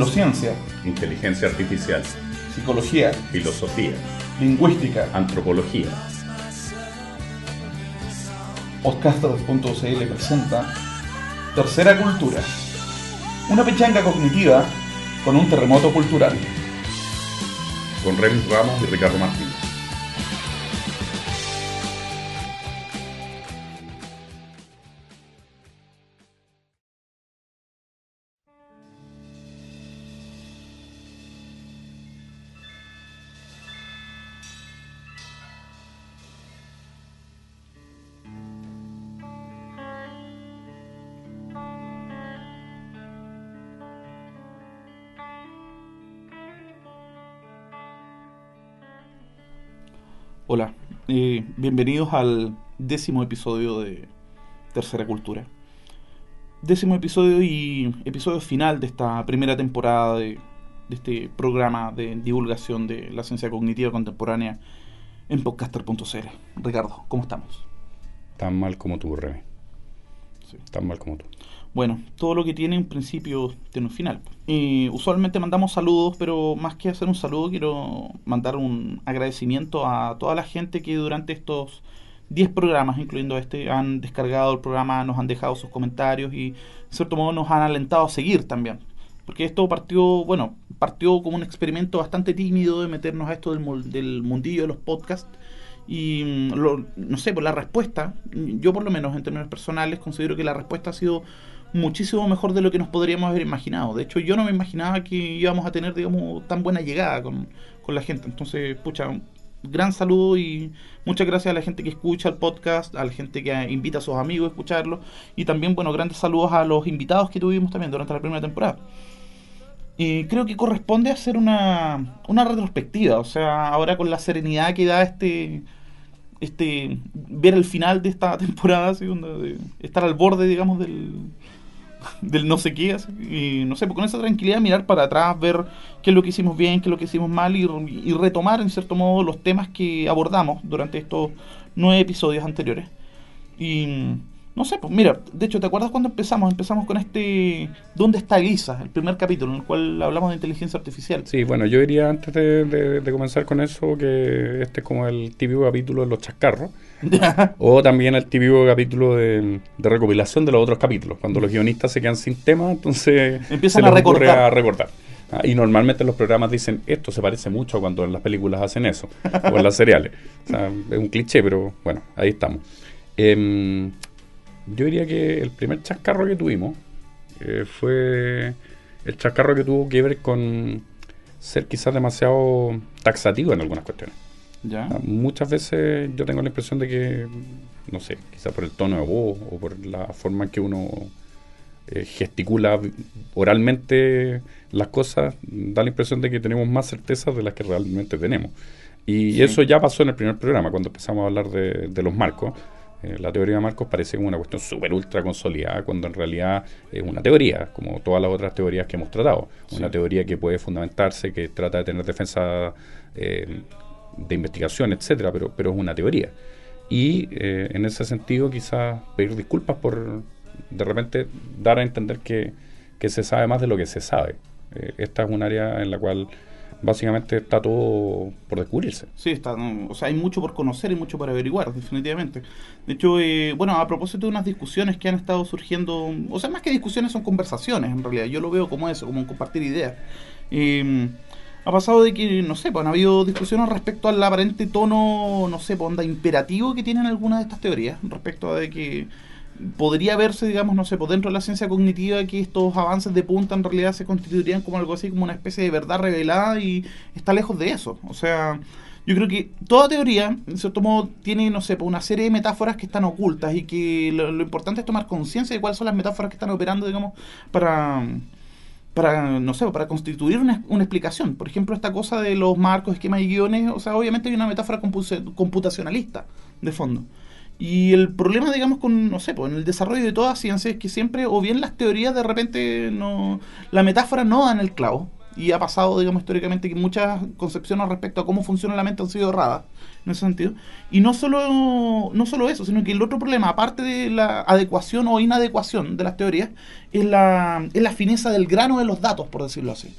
neurociencia, inteligencia artificial, psicología, filosofía, lingüística, antropología. Podcasters.cl presenta Tercera Cultura, una pechanga cognitiva con un terremoto cultural. Con Remis Ramos y Ricardo Martín. Eh, bienvenidos al décimo episodio de Tercera Cultura. Décimo episodio y episodio final de esta primera temporada de, de este programa de divulgación de la ciencia cognitiva contemporánea en podcaster.cl. Ricardo, ¿cómo estamos? Tan mal como tú, Remy. Sí. Tan mal como tú. Bueno, todo lo que tiene un principio tiene un final. Y usualmente mandamos saludos, pero más que hacer un saludo, quiero mandar un agradecimiento a toda la gente que durante estos 10 programas, incluyendo este, han descargado el programa, nos han dejado sus comentarios y, en cierto modo, nos han alentado a seguir también. Porque esto partió, bueno, partió como un experimento bastante tímido de meternos a esto del, del mundillo de los podcasts. Y mm, lo- no sé, por la respuesta, yo por lo menos en términos personales considero que la respuesta ha sido muchísimo mejor de lo que nos podríamos haber imaginado. De hecho, yo no me imaginaba que íbamos a tener, digamos, tan buena llegada con, con la gente. Entonces, pucha, un gran saludo y muchas gracias a la gente que escucha el podcast, a la gente que invita a sus amigos a escucharlo y también, bueno, grandes saludos a los invitados que tuvimos también durante la primera temporada. Y creo que corresponde hacer una, una retrospectiva, o sea, ahora con la serenidad que da este este ver el final de esta temporada, de estar al borde, digamos, del, del no sé qué, y no sé, pues con esa tranquilidad mirar para atrás, ver qué es lo que hicimos bien, qué es lo que hicimos mal y, retomar en cierto modo los temas que abordamos durante estos nueve episodios anteriores. Y no sé, pues mira, de hecho, ¿te acuerdas cuando empezamos? Empezamos con este ¿Dónde está Elisa? El primer capítulo en el cual hablamos de inteligencia artificial. Sí, bueno, yo diría antes de, de- de comenzar con eso que este es como el típico capítulo de los chascarros. O también el típico capítulo de, de recopilación de los otros capítulos. Cuando los guionistas se quedan sin tema, entonces Empiezan se a les ocurre recortar. a recortar. Ah, y normalmente los programas dicen, esto se parece mucho a cuando en las películas hacen eso, o en las seriales. O sea, es un cliché, pero bueno, ahí estamos. Em, yo diría que el primer chascarro que tuvimos eh, fue el chascarro que tuvo que ver con ser quizás demasiado taxativo en algunas cuestiones. ¿Ya? Ah, Muchas veces yo tengo la impresión de que, no sé, quizás por el tono de voz o por la forma en que uno eh, gesticula oralmente las cosas, da la impresión de que tenemos más certezas de las que realmente tenemos. Y Sí. eso ya pasó en el primer programa, cuando empezamos a hablar de, de los marcos. Eh, la teoría de marcos parece como una cuestión súper ultra consolidada, cuando en realidad es una teoría, como todas las otras teorías que hemos tratado. Una teoría que puede fundamentarse, que trata de tener defensa eh, de investigación, etcétera, pero, pero es una teoría. Y eh, en ese sentido, quizás pedir disculpas por de repente dar a entender que, que se sabe más de lo que se sabe. Eh, esta es un área en la cual básicamente está todo por descubrirse. Sí, está, o sea, hay mucho por conocer y mucho por averiguar, definitivamente. De hecho, eh, bueno, a propósito de unas discusiones que han estado surgiendo, o sea, más que discusiones son conversaciones, en realidad. Yo lo veo como eso, como compartir ideas. Eh, ha pasado de que, no sé, pues han habido discusiones respecto al aparente tono, no sé, pues, onda imperativo que tienen algunas de estas teorías, respecto a de que podría verse, digamos, no sé, por dentro de la ciencia cognitiva que estos avances de punta en realidad se constituirían como algo así, como una especie de verdad revelada y está lejos de eso. O sea, yo creo que toda teoría, en cierto modo, tiene, no sé, pues, una serie de metáforas que están ocultas y que lo importante es tomar conciencia de cuáles son las metáforas que están operando, digamos, para para, no sé, para constituir una, una explicación. Por ejemplo, esta cosa de los marcos, esquemas y guiones, o sea, obviamente hay una metáfora compu- computacionalista de fondo. Y el problema, digamos, con, no sé, pues en el desarrollo de toda ciencia es que siempre, o bien las teorías de repente no. La metáfora no dan el clavo. Y ha pasado, digamos, históricamente que muchas concepciones respecto a cómo funciona la mente han sido erradas en ese sentido. Y no solo, no solo eso, sino que el otro problema, aparte de la adecuación o inadecuación de las teorías, es la, es la fineza del grano de los datos, por decirlo así.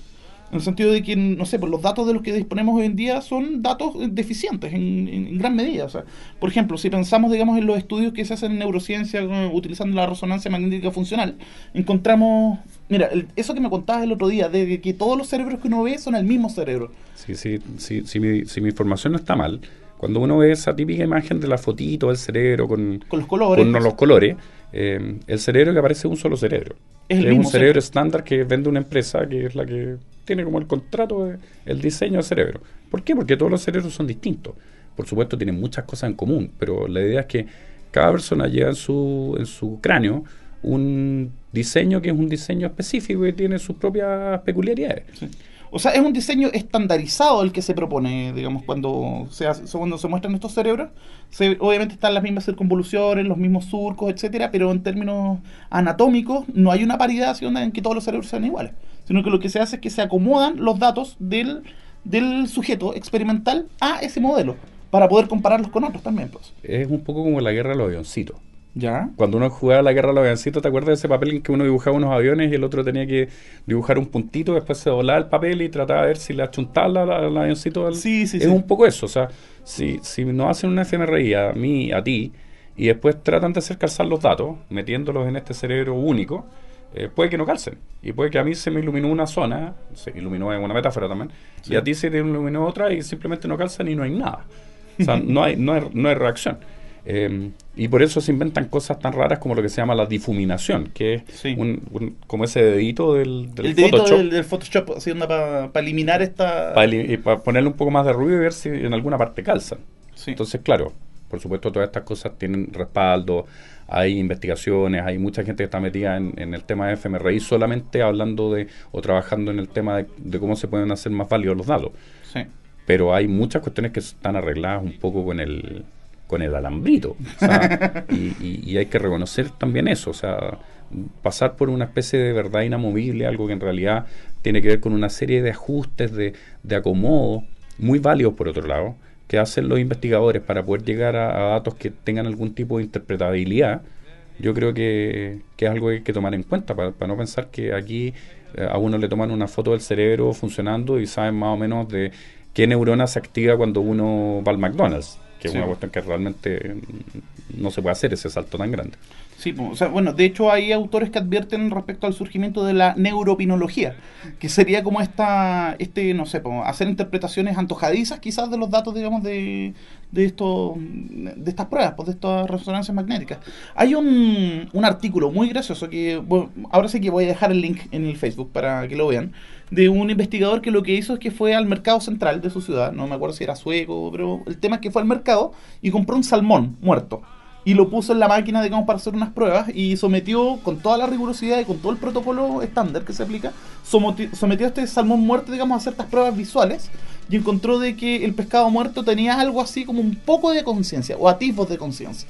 En el sentido de que, no sé, pues los datos de los que disponemos hoy en día son datos deficientes en, gran medida. O sea, por ejemplo, si pensamos, digamos, en los estudios que se hacen en neurociencia eh, utilizando la resonancia magnética funcional, encontramos, mira, eso que me contabas el otro día, de que todos los cerebros que uno ve son el mismo cerebro. Sí, sí, sí, si mi, si mi información no está mal, cuando uno ve esa típica imagen de la fotito del cerebro con, con los colores, con los colores eh, el cerebro que aparece es un solo cerebro. Es, un cerebro estándar que vende una empresa que es la que tiene como el contrato, el diseño del cerebro. ¿Por qué? Porque todos los cerebros son distintos. Por supuesto, tienen muchas cosas en común, pero la idea es que cada persona lleva en su, en su cráneo un diseño que es un diseño específico y tiene sus propias peculiaridades. O sea, es un diseño estandarizado el que se propone, digamos, cuando se, cuando se muestran estos cerebros. obviamente están las mismas circunvoluciones, los mismos surcos, etcétera, pero en términos anatómicos no hay una paridad en que todos los cerebros sean iguales, sino que lo que se hace es que se acomodan los datos del, del sujeto experimental a ese modelo para poder compararlos con otros también. Pues. Es un poco como la guerra de los avioncitos. ¿Ya? Cuando uno jugaba la guerra de los avioncitos, ¿te acuerdas de ese papel en que uno dibujaba unos aviones y el otro tenía que dibujar un puntito, después se doblaba el papel y trataba de ver si le achuntaba al avioncito? Sí, sí, es un poco eso, o sea, si, si nos hacen una fMRI a mí, a ti, y después tratan de hacer calzar los datos, metiéndolos en este cerebro único, eh, puede que no calcen. Y puede que a mí se me iluminó una zona, se iluminó en una metáfora también, y a ti se te iluminó otra y simplemente no calzan y no hay nada. O sea, no hay, no hay, no hay reacción. Em, y por eso se inventan cosas tan raras como lo que se llama la difuminación, que es un, como ese dedito del, del el dedito Del, Photoshop, para eliminar esta... Para ponerle un poco más de ruido y ver si en alguna parte calzan. Entonces, claro, por supuesto todas estas cosas tienen respaldo, hay investigaciones, hay mucha gente que está metida en, el tema de FMRI solamente hablando de o trabajando en el tema de, de cómo se pueden hacer más válidos los datos. Pero hay muchas cuestiones que están arregladas un poco con el con el alambrito. y, hay que reconocer también eso, o sea, pasar por una especie de verdad inamovible, algo que en realidad tiene que ver con una serie de ajustes, de, de acomodo, muy válidos por otro lado, que hacen los investigadores para poder llegar a, datos que tengan algún tipo de interpretabilidad. Yo creo que, es algo que hay que tomar en cuenta, para, no pensar que aquí eh, a uno le toman una foto del cerebro funcionando y saben más o menos de qué neurona se activa cuando uno va al McDonald's que es una cuestión que realmente no se puede hacer ese salto tan grande. Sí, o sea, bueno, de hecho hay autores que advierten respecto al surgimiento de la neuropinología, que sería como esta, este, no sé, hacer interpretaciones antojadizas quizás de los datos, digamos, de, de, esto, de estas pruebas, pues, de estas resonancias magnéticas. Hay un, un artículo muy gracioso que, bueno, ahora sí que voy a dejar el link en el Facebook para que lo vean, de un investigador que lo que hizo es que fue al mercado central de su ciudad, no me acuerdo si era sueco, pero el tema es que fue al mercado y compró un salmón muerto y lo puso en la máquina, digamos, para hacer unas pruebas y sometió con toda la rigurosidad y con todo el protocolo estándar que se aplica, sometió a este salmón muerto, digamos, a ciertas pruebas visuales y encontró de que el pescado muerto tenía algo así como un poco de conciencia o atisbos de conciencia.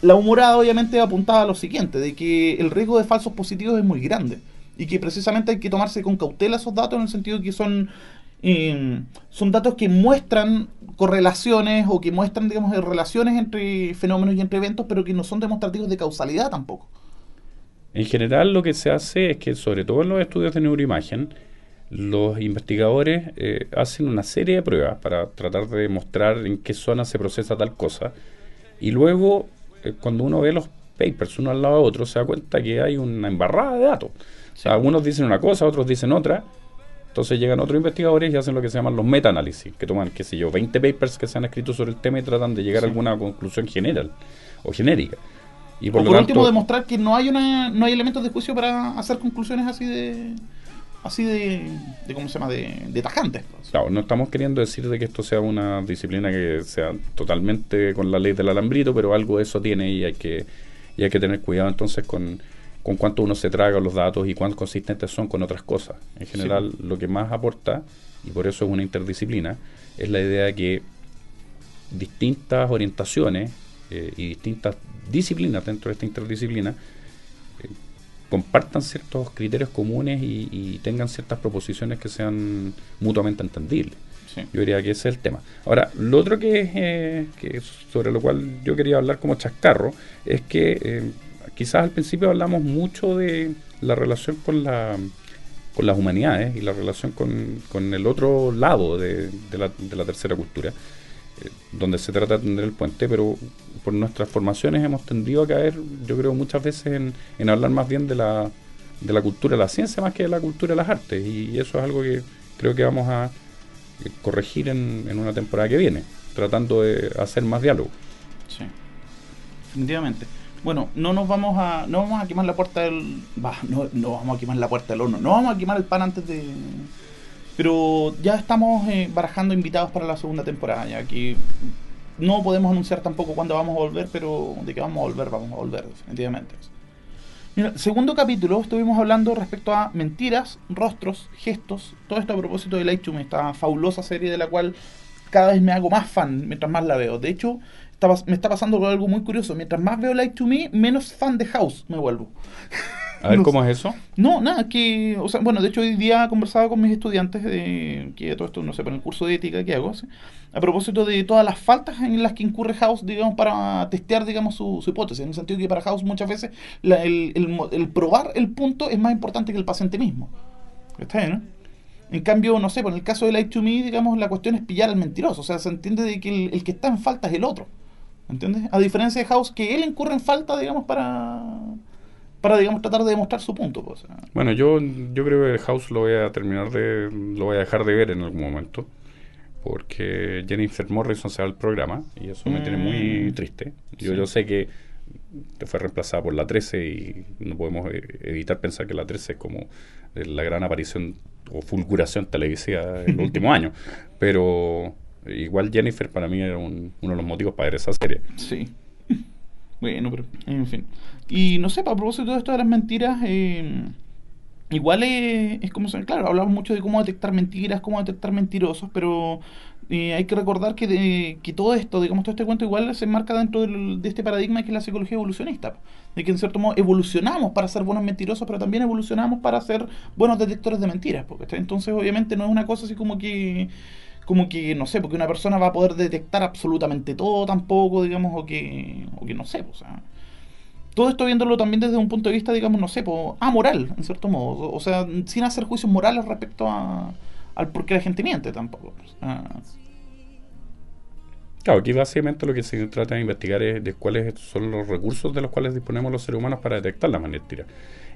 La humorada obviamente apuntaba a lo siguiente, de que el riesgo de falsos positivos es muy grande y que precisamente hay que tomarse con cautela esos datos en el sentido que son, eh, son datos que muestran correlaciones o que muestran, digamos, relaciones entre fenómenos y entre eventos, pero que no son demostrativos de causalidad tampoco. En general lo que se hace es que, sobre todo en los estudios de neuroimagen, los investigadores eh, hacen una serie de pruebas para tratar de demostrar en qué zona se procesa tal cosa. Y luego, eh, cuando uno ve los papers uno al lado de otro, se da cuenta que hay una embarrada de datos. O sea, algunos dicen una cosa, otros dicen otra. Entonces llegan otros investigadores y hacen lo que se llaman los meta-análisis, que toman, qué sé yo, 20 papers que se han escrito sobre el tema y tratan de llegar a alguna conclusión general o genérica. Y por, lo último, demostrar que no hay una no hay elementos de juicio para hacer conclusiones así de así de, de ¿cómo se llama? de, de tajantes. Claro, no estamos queriendo decir de que esto sea una disciplina que sea totalmente con la ley del alambrito, pero algo de eso tiene y hay que y hay que tener cuidado entonces con con cuánto uno se traga los datos y cuán consistentes son con otras cosas. En general, lo que más aporta, y por eso es una interdisciplina, es la idea de que distintas orientaciones eh, y distintas disciplinas dentro de esta interdisciplina eh, compartan ciertos criterios comunes y, tengan ciertas proposiciones que sean mutuamente entendibles. Yo diría que ese es el tema. Ahora, lo otro que, eh, que sobre lo cual yo quería hablar como chascarro es que eh, quizás al principio hablamos mucho de la relación con la con las humanidades y la relación con, el otro lado de, la, de la tercera cultura, eh, donde se trata de atender el puente, pero por nuestras formaciones hemos tendido a caer, yo creo, muchas veces en, en hablar más bien de la, de la cultura la ciencia más que de la cultura de las artes, y eso es algo que creo que vamos a eh, corregir en, en una temporada que viene, tratando de hacer más diálogo. Sí, definitivamente bueno, no nos vamos a, no vamos a quemar la puerta del, va, no, no vamos a quemar la puerta del horno, no vamos a quemar el pan antes de, pero ya estamos eh, barajando invitados para la segunda temporada, ya que no podemos anunciar tampoco cuándo vamos a volver, pero de que vamos a volver, vamos a volver, definitivamente. Mira, segundo capítulo estuvimos hablando respecto a mentiras, rostros, gestos, todo esto a propósito de Light to Me, esta fabulosa serie de la cual cada vez me hago más fan mientras más la veo. De hecho, me está pasando algo muy curioso. Mientras más veo Light to Me, menos fan de House me vuelvo. A ver, ¿cómo es eso? No, nada, que, o sea, bueno, de hecho hoy día conversado con mis estudiantes de, que todo esto, no sé, para el curso de ética que hago, a propósito de todas las faltas en las que incurre House, digamos, para testear, digamos, su, hipótesis, en el sentido que para House muchas veces el, el, probar el punto es más importante que el paciente mismo. ¿Está bien, no? En cambio, no sé, por el caso de Light to Me, digamos, la cuestión es pillar al mentiroso, o sea, se entiende de que el, el que está en falta es el otro. ¿Entiendes? A diferencia de House, que él incurre en falta, digamos, para, para digamos, tratar de demostrar su punto. Pues. Bueno, yo, yo creo que House lo voy a terminar de. lo voy a dejar de ver en algún momento. Porque Jennifer Morrison se va al programa y eso me tiene muy mm, triste. Yo, yo sé que fue reemplazada por la 13 y no podemos e-, evitar pensar que la 13 es como la gran aparición o fulguración televisiva del último año. Pero Igual Jennifer para mí era uno de los motivos para ver esa serie. Sí. Bueno, pero en fin. Y no sé, para propósito de esto de las mentiras, eh, igual es, es como, claro, hablamos mucho de cómo detectar mentiras, cómo detectar mentirosos, pero eh, hay que recordar que, de, que todo esto, digamos, todo este cuento igual se enmarca dentro de este paradigma que es la psicología evolucionista, de que en cierto modo evolucionamos para ser buenos mentirosos, pero también evolucionamos para ser buenos detectores de mentiras, porque entonces obviamente no es una cosa así como que como que, no sé, porque una persona va a poder detectar absolutamente todo tampoco, digamos, o que, o que no sé, o sea, todo esto viéndolo también desde un punto de vista, digamos, no sé, pues, amoral, en cierto modo, o sea, sin hacer juicios morales respecto a, al por qué la gente miente tampoco. Claro, aquí básicamente lo que se trata de investigar es de cuáles son los recursos de los cuales disponemos los seres humanos para detectar la mentira.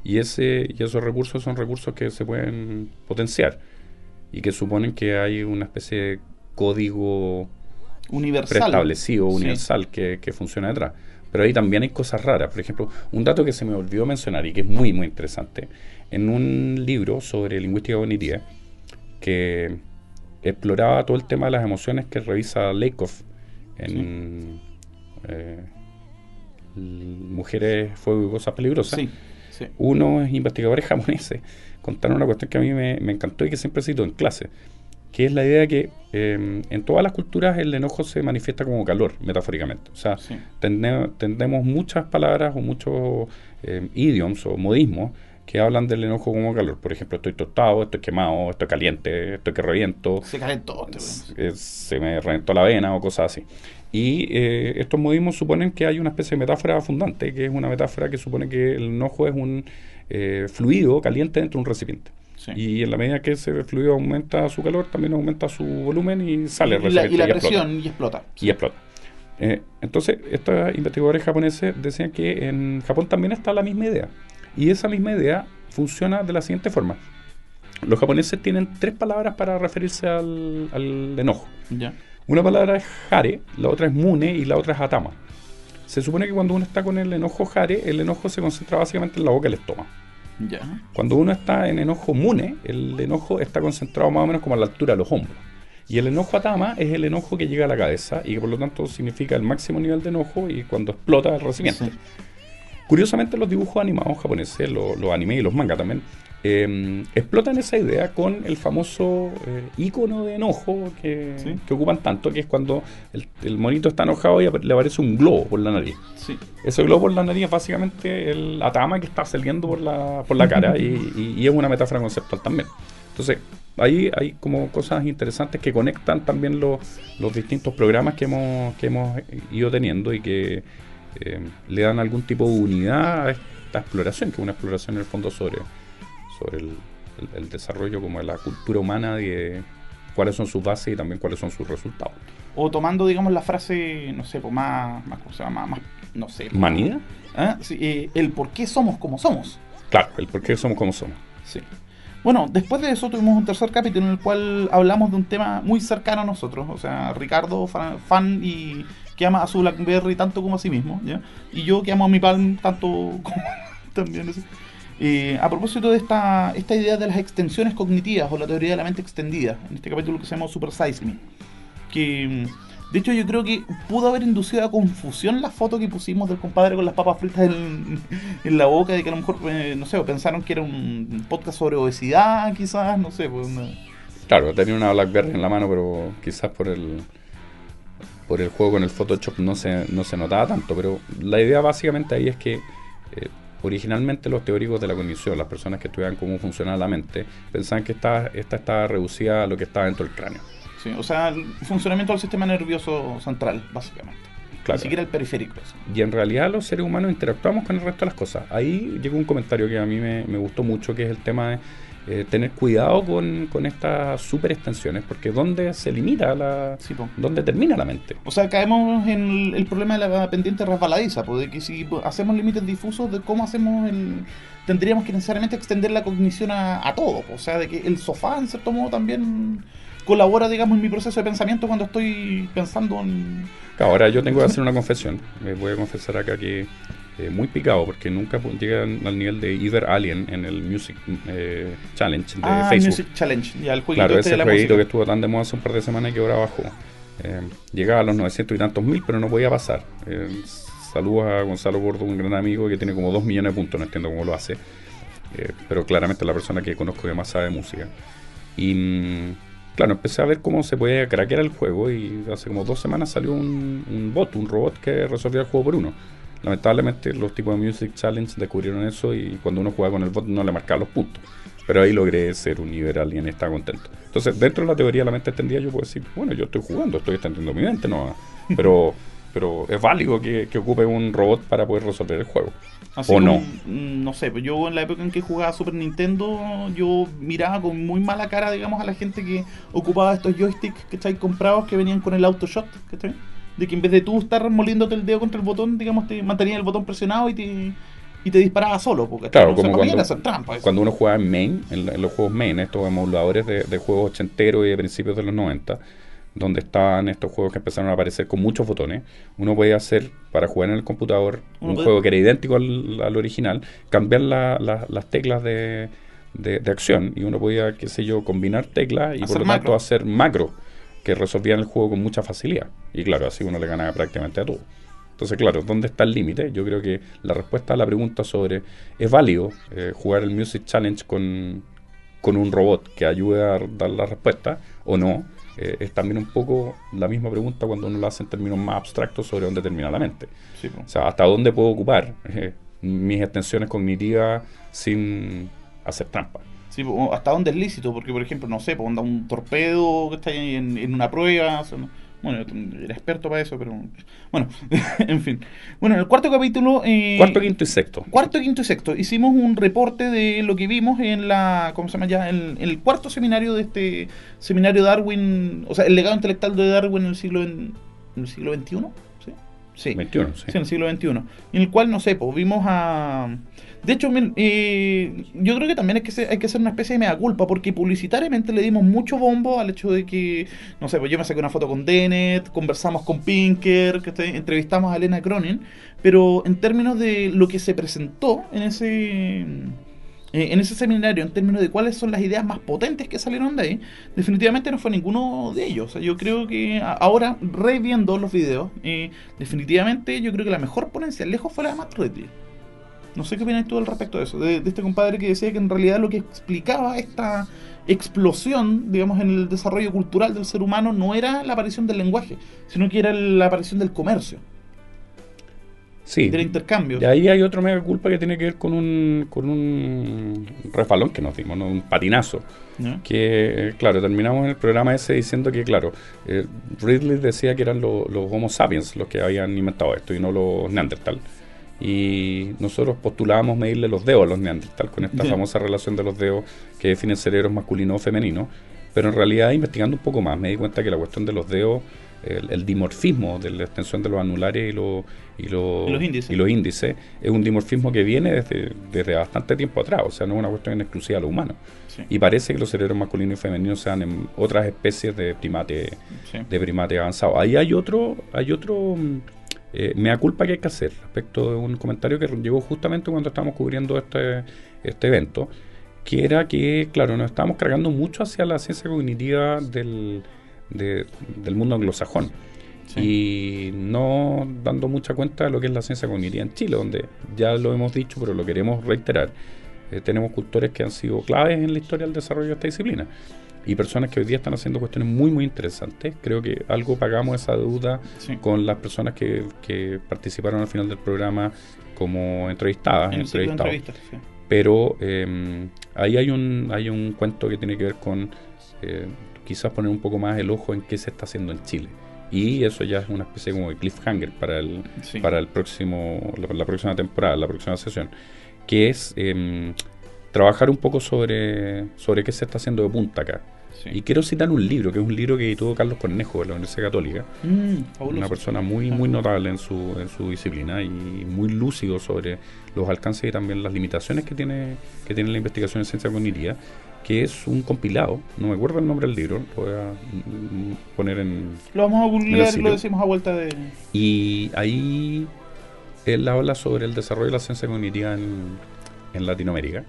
Y, ese, y esos recursos son recursos que se pueden potenciar y que suponen que hay una especie de código universal preestablecido, universal que, que, funciona detrás. Pero ahí también hay cosas raras. Por ejemplo, un dato que se me olvidó mencionar y que es muy, muy interesante. En un libro sobre lingüística cognitiva que exploraba todo el tema de las emociones que revisa Lakoff en eh, Mujeres, Fuego y Cosas Peligrosas. Sí, Unos investigadores japoneses contaron una cuestión que a mí me, encantó y que siempre cito en clase, que es la idea de que em, en todas las culturas el enojo se manifiesta como calor, metafóricamente. O sea, tendemos muchas palabras o muchos eh, idioms o modismos que hablan del enojo como calor. Por ejemplo, estoy tostado, estoy quemado, estoy caliente, estoy que reviento. Se calentó. se me reventó la vena o cosas así. Y eh, estos modismos suponen que hay una especie de metáfora fundante, que es una metáfora que supone que el enojo es un eh, fluido caliente dentro de un recipiente. Y en la medida que ese fluido aumenta su calor, también aumenta su volumen y sale el recipiente. Y la, presión y explota. Y explota. Eh, entonces, estos investigadores japoneses decían que en Japón también está la misma idea. Y esa misma idea funciona de la siguiente forma. Los japoneses tienen tres palabras para referirse al, enojo. Una palabra es hare, la otra es mune y la otra es atama. Se supone que cuando uno está con el enojo hare, el enojo se concentra básicamente en la boca y el estómago. Cuando uno está en enojo mune, el enojo está concentrado más o menos como a la altura de los hombros. Y el enojo atama es el enojo que llega a la cabeza y que por lo tanto significa el máximo nivel de enojo y cuando explota el recipiente. Curiosamente los dibujos animados japoneses, los, los anime y los manga también, eh, explotan esa idea con el famoso eh, icono de enojo que, que, ocupan tanto, que es cuando el, monito está enojado y le aparece un globo por la nariz. Sí. Ese globo por la nariz es básicamente el, la tama que está saliendo por la, por la cara y, y, es una metáfora conceptual también. Entonces, ahí hay como cosas interesantes que conectan también los, los distintos programas que hemos, que hemos ido teniendo y que eh, le dan algún tipo de unidad a esta exploración, que es una exploración en el fondo sobre sobre el, desarrollo como de la cultura humana, de cuáles son sus bases y también cuáles son sus resultados. O tomando, digamos, la frase, no sé, pues más, más, ¿cómo se llama? Más, no sé. ¿Manía? ¿Ah? Sí, eh, el por qué somos como somos. Claro, el por qué somos como somos. Sí. Bueno, después de eso tuvimos un tercer capítulo en el cual hablamos de un tema muy cercano a nosotros. O sea, Ricardo, fan, y que ama a su Blackberry tanto como a sí mismo, ¿ya? Y yo que amo a mi Palm tanto como también. Así. Eh, a propósito de esta, esta idea de las extensiones cognitivas o la teoría de la mente extendida, en este capítulo que se llama Super Size Me, que de hecho yo creo que pudo haber inducido a confusión la foto que pusimos del compadre con las papas fritas en, la boca, de que a lo mejor, eh, no sé, pensaron que era un podcast sobre obesidad, quizás, no sé. Pues Claro, tenía una Blackberry en la mano, pero quizás por el por el juego con el Photoshop no se, no se notaba tanto, pero la idea básicamente ahí es que eh, Originalmente los teóricos de la cognición, las personas que estudiaban cómo funciona la mente, pensaban que esta, esta estaba reducida a lo que estaba dentro del cráneo. Sí, o sea, el funcionamiento del sistema nervioso central, básicamente. Ni siquiera el periférico. Y en realidad los seres humanos interactuamos con el resto de las cosas. Ahí llegó un comentario que a mí me, me gustó mucho, que es el tema de eh, tener cuidado con, con estas super extensiones, porque ¿dónde se limita la. ¿Dónde termina la mente? O sea, caemos en el, problema de la pendiente resbaladiza, pues, de que si hacemos límites difusos de cómo hacemos el. Tendríamos que necesariamente extender la cognición a, a todo, o sea, de que el sofá, en cierto modo, también colabora, digamos, en mi proceso de pensamiento cuando estoy pensando en. Ahora yo tengo que hacer una confesión. Me voy a confesar acá que eh, muy picado porque nunca llegan al nivel de Either Alien en el Music eh, Challenge de ah, Facebook. Music Challenge, ya el Claro, este ese jueguito que estuvo tan de moda hace un par de semanas que ahora bajó. Eh, llegaba a los 900 y tantos mil, pero no podía pasar. saludos a Gonzalo Gordo, un gran amigo que tiene como 2 millones de puntos, no entiendo cómo lo hace. pero claramente la persona que conozco que más sabe de música. Y mm, claro, empecé a ver cómo se podía craquear el juego y hace como dos semanas salió un, un bot, un robot que resolvía el juego por uno. Lamentablemente los tipos de Music Challenge descubrieron eso y cuando uno jugaba con el bot no le marcaba los puntos. Pero ahí logré ser un nivel alguien está contento. Entonces, dentro de la teoría de la mente extendida, yo puedo decir, bueno, yo estoy jugando, estoy extendiendo mi mente, no. Pero, pero es válido que, ocupe un robot para poder resolver el juego. ¿O no? Mm, no sé, pues yo en la época en que jugaba Super Nintendo, yo miraba con muy mala cara, digamos, a la gente que ocupaba estos joysticks que estáis comprados que venían con el auto shot, ¿cachai? De que en vez de tú estar moliéndote el dedo contra el botón, digamos, te mantenía el botón presionado y te, y te disparaba solo. Porque claro, como cuando, cuando, uno juega en main, en, los juegos main, estos emuladores de, de, juegos ochenteros y de principios de los 90, donde estaban estos juegos que empezaron a aparecer con muchos botones, uno podía hacer, para jugar en el computador, un juego que era idéntico al, original, cambiar las teclas de, de, acción y uno podía, qué sé yo, combinar teclas y por lo tanto hacer macro que resolvían el juego con mucha facilidad. Y claro, así uno le ganaba prácticamente a todo. Entonces, claro, ¿dónde está el límite? Yo creo que la respuesta a la pregunta sobre ¿es válido eh, jugar el Music Challenge con, con, un robot que ayude a dar la respuesta o no? Eh, es también un poco la misma pregunta cuando uno lo hace en términos más abstractos sobre dónde termina la mente. o sea, ¿hasta dónde puedo ocupar eh, mis extensiones cognitivas sin hacer trampa? Sí, hasta dónde es lícito, porque por ejemplo, no sé, onda un torpedo que está ahí en, una prueba. bueno, era experto para eso, pero bueno, en fin. Bueno, en el cuarto capítulo... Eh, cuarto, quinto y sexto. Cuarto, quinto y sexto. Hicimos un reporte de lo que vimos en la, ¿cómo se llama ya? En, el cuarto seminario de este seminario Darwin, o sea, el legado intelectual de Darwin en el siglo, en, el siglo XXI. ¿Sí? Sí. 21, sí. sí. en el siglo XXI. En el cual, no sé, pues vimos a de hecho, eh, yo creo que también hay que, ser, hay que hacer una especie de mea culpa, porque publicitariamente le dimos mucho bombo al hecho de que, no sé, pues yo me saqué una foto con Dennett, conversamos con Pinker, entrevistamos a Elena Cronin, pero en términos de lo que se presentó en ese... Eh, en ese seminario, en términos de cuáles son las ideas más potentes que salieron de ahí, definitivamente no fue ninguno de ellos. yo creo que ahora, reviendo los videos, eh, definitivamente yo creo que la mejor ponencia lejos fue la de Matt No sé qué opinas tú al respecto de eso, de, este compadre que decía que en realidad lo que explicaba esta explosión, digamos, en el desarrollo cultural del ser humano no era la aparición del lenguaje, sino que era la aparición del comercio. Sí. Del intercambio. Y ahí hay otro mega culpa que tiene que ver con un, con un refalón que nos dimos, un patinazo. Que, claro, terminamos en el programa ese diciendo que, claro, eh, Ridley decía que eran los Homo sapiens los que habían inventado esto y no los Neandertal. Y nosotros postulábamos medirle los dedos a los Neandertal con esta famosa relación de los dedos que definen cerebros masculino o femenino. Pero en realidad, investigando un poco más, me di cuenta que la cuestión de los dedos, el, dimorfismo de la extensión de los anulares y, los y, los índices. es un dimorfismo que viene desde, desde bastante tiempo atrás, o sea, no es una cuestión exclusiva de lo humano. Y parece que los cerebros masculinos y femeninos sean en otras especies de primate, de primate avanzado. Ahí hay otro, hay otro eh, mea culpa que hay que hacer respecto de un comentario que llegó justamente cuando estábamos cubriendo este, este evento, que era que, claro, nos estábamos cargando mucho hacia la ciencia cognitiva del, del mundo anglosajón. Y no dando mucha cuenta de lo que es la ciencia cognitiva en Chile, donde ya lo hemos dicho, pero lo queremos reiterar. Eh, tenemos cultores que han sido claves en la historia del desarrollo de esta disciplina y personas que hoy día están haciendo cuestiones muy muy interesantes. Creo que algo pagamos esa deuda con las personas que, que, participaron al final del programa como entrevistadas, entrevistados. Pero eh, ahí hay un hay un cuento que tiene que ver con eh, quizás poner un poco más el ojo en qué se está haciendo en Chile. Y eso ya es una especie como de cliffhanger para el, para el próximo, la, próxima temporada, la próxima sesión, que es em, trabajar un poco sobre, sobre qué se está haciendo de punta acá. Y quiero citar un libro, que es un libro que editó Carlos Cornejo de la Universidad Católica. Mm, una persona muy, muy notable en su, en su disciplina y muy lúcido sobre los alcances y también las limitaciones que tiene, que tiene la investigación en ciencia cognitiva que es un compilado, no me acuerdo el nombre del libro, lo voy a poner en... Lo vamos a googlear y lo decimos a vuelta de... Y ahí él habla sobre el desarrollo de la ciencia cognitiva en, en Latinoamérica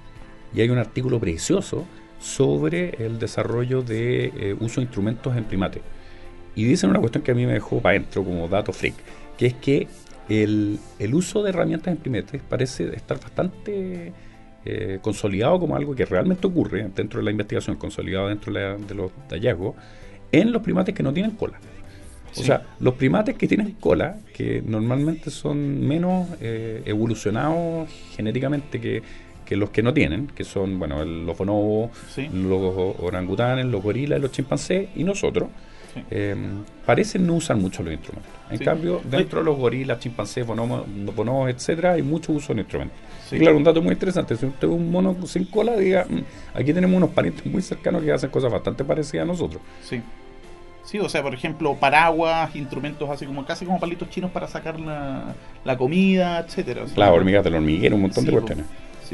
y hay un artículo precioso sobre el desarrollo de eh, uso de instrumentos en primates. Y dicen una cuestión que a mí me dejó para adentro como dato freak, que es que el, el uso de herramientas en primates parece estar bastante eh, consolidado como algo que realmente ocurre dentro de la investigación, consolidado dentro de, los hallazgos, en los primates que no tienen cola. O sea, los primates que tienen cola, que normalmente son menos eh, evolucionados genéticamente que, los que no tienen, que son, bueno, los bonobos, los orangutanes, los gorilas, los chimpancés y nosotros, eh, parecen no usar mucho los instrumentos. En cambio, dentro de los gorilas, chimpancés, bonobos, bonobos etcétera, hay mucho uso de instrumentos. Y claro, un dato muy interesante. Si usted es un mono sin cola, diga, mm, aquí tenemos unos parientes muy cercanos que hacen cosas bastante parecidas a nosotros. Sí. Sí, o sea, por ejemplo, paraguas, instrumentos así como casi como palitos chinos para sacar la, comida, etcétera. Las hormigas del hormiguero, un montón de cuestiones.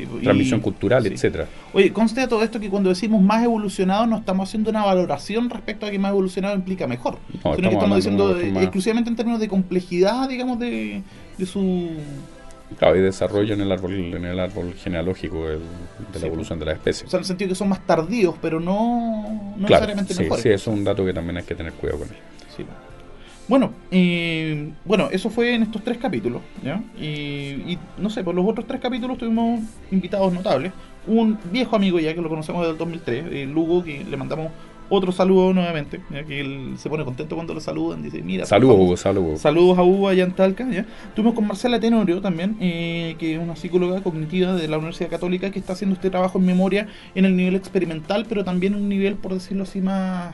Transmisión cultural, etcétera. Oye, conste de todo esto que cuando decimos más evolucionado no estamos haciendo una valoración respecto a que más evolucionado implica mejor. No, sino que estamos diciendo exclusivamente en términos de complejidad, digamos, de, de su Claro, y desarrollo en el árbol, en el árbol genealógico de la evolución de la especie. O sea, en el sentido que son más tardíos, pero no, necesariamente sí, mejores. Sí, eso es un dato que también hay que tener cuidado con él. Sí. Bueno, eh, bueno, eso fue en estos tres capítulos, ¿ya? Y, no sé, por los otros tres capítulos tuvimos invitados notables. Un viejo amigo ya que lo conocemos desde el 2003, eh, Lugo, que le mandamos otro saludo nuevamente, ya que él se pone contento cuando lo saludan, dice, mira... Saludos, Hugo, saludos. Saludos a Hugo allá en Talca, ¿ya? Tuvimos con Marcela Tenorio también, eh, que es una psicóloga cognitiva de la Universidad Católica que está haciendo este trabajo en memoria en el nivel experimental, pero también en un nivel, por decirlo así, más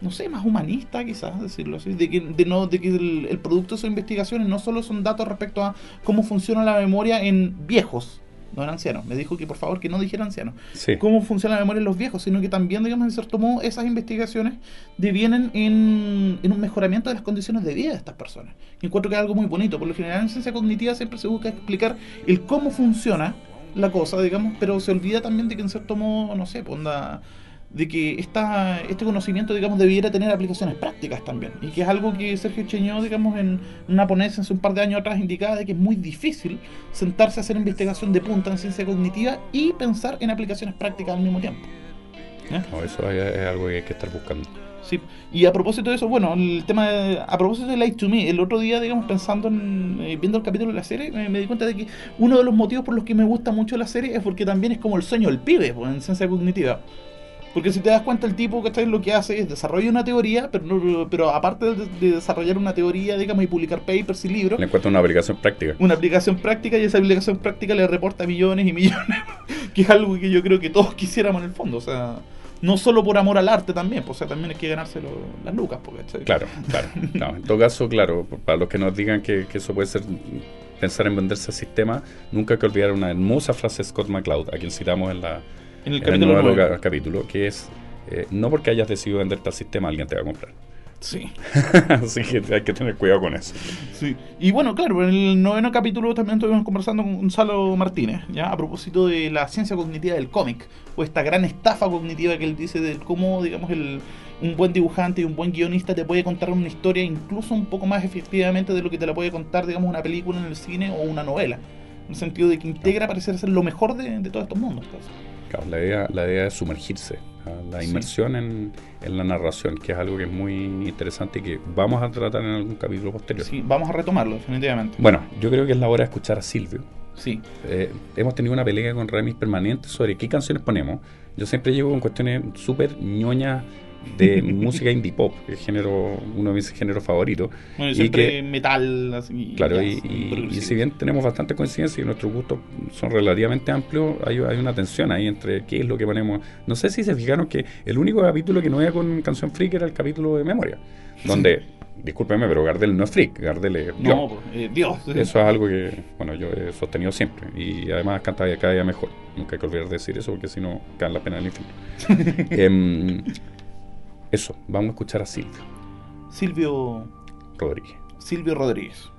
no sé, más humanista quizás, decirlo así, de que, de no, de que el, el, producto de sus investigaciones no solo son datos respecto a cómo funciona la memoria en viejos, no eran ancianos. Me dijo que por favor que no dijera ancianos. Cómo funciona la memoria en los viejos, sino que también, digamos, en cierto modo, esas investigaciones devienen en, en un mejoramiento de las condiciones de vida de estas personas. Y encuentro que es algo muy bonito. Por lo general, en ciencia cognitiva siempre se busca explicar el cómo funciona la cosa, digamos, pero se olvida también de que en cierto modo, no sé, ponda pues, de que esta, este conocimiento, digamos, debiera tener aplicaciones prácticas también. Y que es algo que Sergio Cheñó, digamos, en una ponencia hace un par de años atrás indicaba de que es muy difícil sentarse a hacer investigación de punta en ciencia cognitiva y pensar en aplicaciones prácticas al mismo tiempo. eso es, algo que hay que estar buscando. Sí, y a propósito de eso, bueno, el tema de, a propósito de Light to Me, el otro día, digamos, pensando en, eh, viendo el capítulo de la serie, me, di cuenta de que uno de los motivos por los que me gusta mucho la serie es porque también es como el sueño del pibe, pues, en ciencia cognitiva. Porque si te das cuenta, el tipo que lo que hace es desarrollar una teoría, pero, pero aparte de, desarrollar una teoría, digamos, y publicar papers y libros, le encuentra una aplicación práctica. Una aplicación práctica y esa aplicación práctica le reporta millones y millones, que es algo que yo creo que todos quisiéramos en el fondo. O sea, no solo por amor al arte también, pues, o sea, también hay que ganarse las lucas. Porque, claro, claro. en todo caso, claro, para los que nos digan que, eso puede ser pensar en venderse al sistema, nunca hay que olvidar una hermosa frase de Scott McCloud, a quien citamos en, la, en el, capítulo, capítulo, que es, eh, no porque hayas decidido venderte al sistema, alguien te va a comprar. Sí. Así que hay que tener cuidado con eso. Sí. Y bueno, claro, en el noveno capítulo también estuvimos conversando con Gonzalo Martínez, ¿ya? A propósito de la ciencia cognitiva del cómic, o esta gran estafa cognitiva que él dice de cómo, digamos, el, un buen dibujante y un buen guionista te puede contar una historia incluso un poco más efectivamente de lo que te la puede contar, digamos, una película en el cine o una novela. En el sentido de que integra, parece ser lo mejor de, todos estos mundos. Claro, la idea, la idea es sumergirse la inmersión en, la narración, que es algo que es muy interesante y que vamos a tratar en algún capítulo posterior. Sí, vamos a retomarlo, definitivamente. Bueno, yo creo que es la hora de escuchar a Silvio. Sí. Eh, hemos tenido una pelea con Remis permanente sobre qué canciones ponemos. Yo siempre llego con cuestiones súper ñoñas de música indie pop, que es género, uno de mis géneros favoritos. Bueno, y que, metal, así. Claro, y, si bien tenemos bastante coincidencia y nuestros gustos son relativamente amplios, hay, hay, una tensión ahí entre qué es lo que ponemos. No sé si se fijaron que el único capítulo que no era con canción freak era el capítulo de memoria, donde. Discúlpeme, pero Gardel no es freak, Gardel es Dios. No, pues, eh, Dios. Eso es algo que, bueno, yo he sostenido siempre. Y además canta cada día mejor. Nunca hay que olvidar de decir eso porque si no, caen la pena del infierno. eh, eso, vamos a escuchar a Silvio. Silvio Rodríguez. Silvio Rodríguez.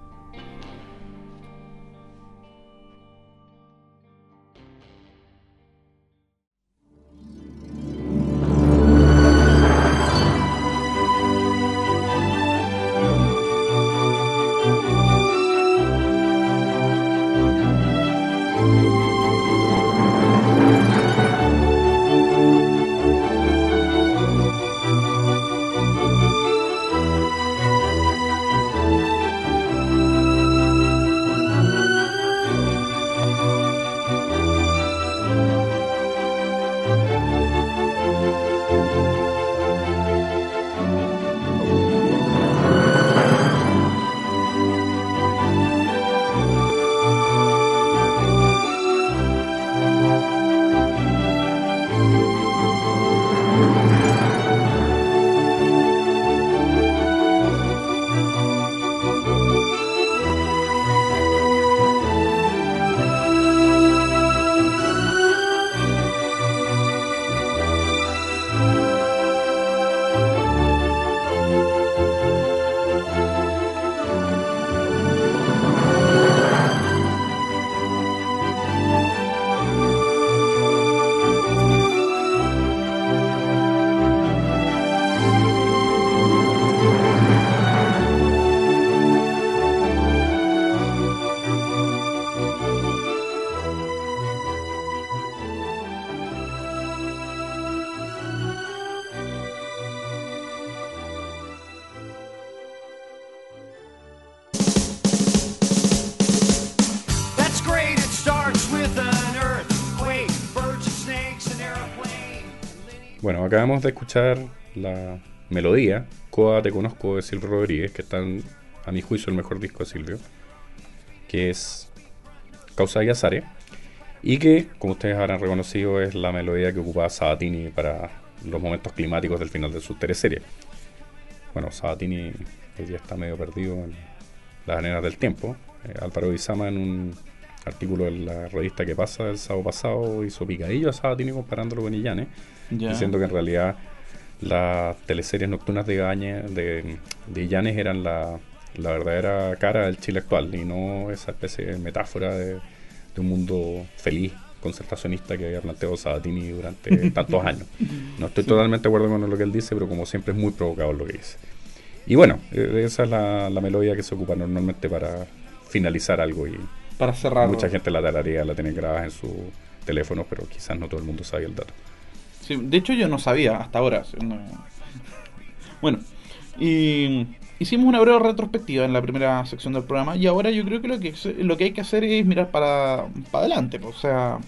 Acabamos de escuchar la melodía, Coa Te Conozco de Silvio Rodríguez, que está, a mi juicio, el mejor disco de Silvio, que es Causa de Azare, y que, como ustedes habrán reconocido, es la melodía que ocupaba Sabatini para los momentos climáticos del final de su teleserie. Bueno, Sabatini día está medio perdido en las arenas del tiempo. Eh, Álvaro Izama en un artículo en la revista que pasa el sábado pasado hizo picadillo a Sabatini comparándolo con Illanes diciendo que en realidad las teleseries nocturnas de Gañe, de, de Illanes eran la, la, verdadera cara del Chile actual y no esa especie de metáfora de, un mundo feliz concertacionista que había planteado Sabatini durante tantos años. No estoy totalmente de acuerdo con lo que él dice, pero como siempre es muy provocado lo que dice. Y bueno, e, esa es la, la melodía que se ocupa normalmente para finalizar algo y para cerrar. Mucha gente la tararía, la tiene grabada en su teléfono, pero quizás no todo el mundo sabe el dato. Sí, de hecho yo no sabía hasta ahora. Bueno, y hicimos una breve retrospectiva en la primera sección del programa y ahora yo creo que lo que, lo que hay que hacer es mirar para, para adelante. Pues, o sea,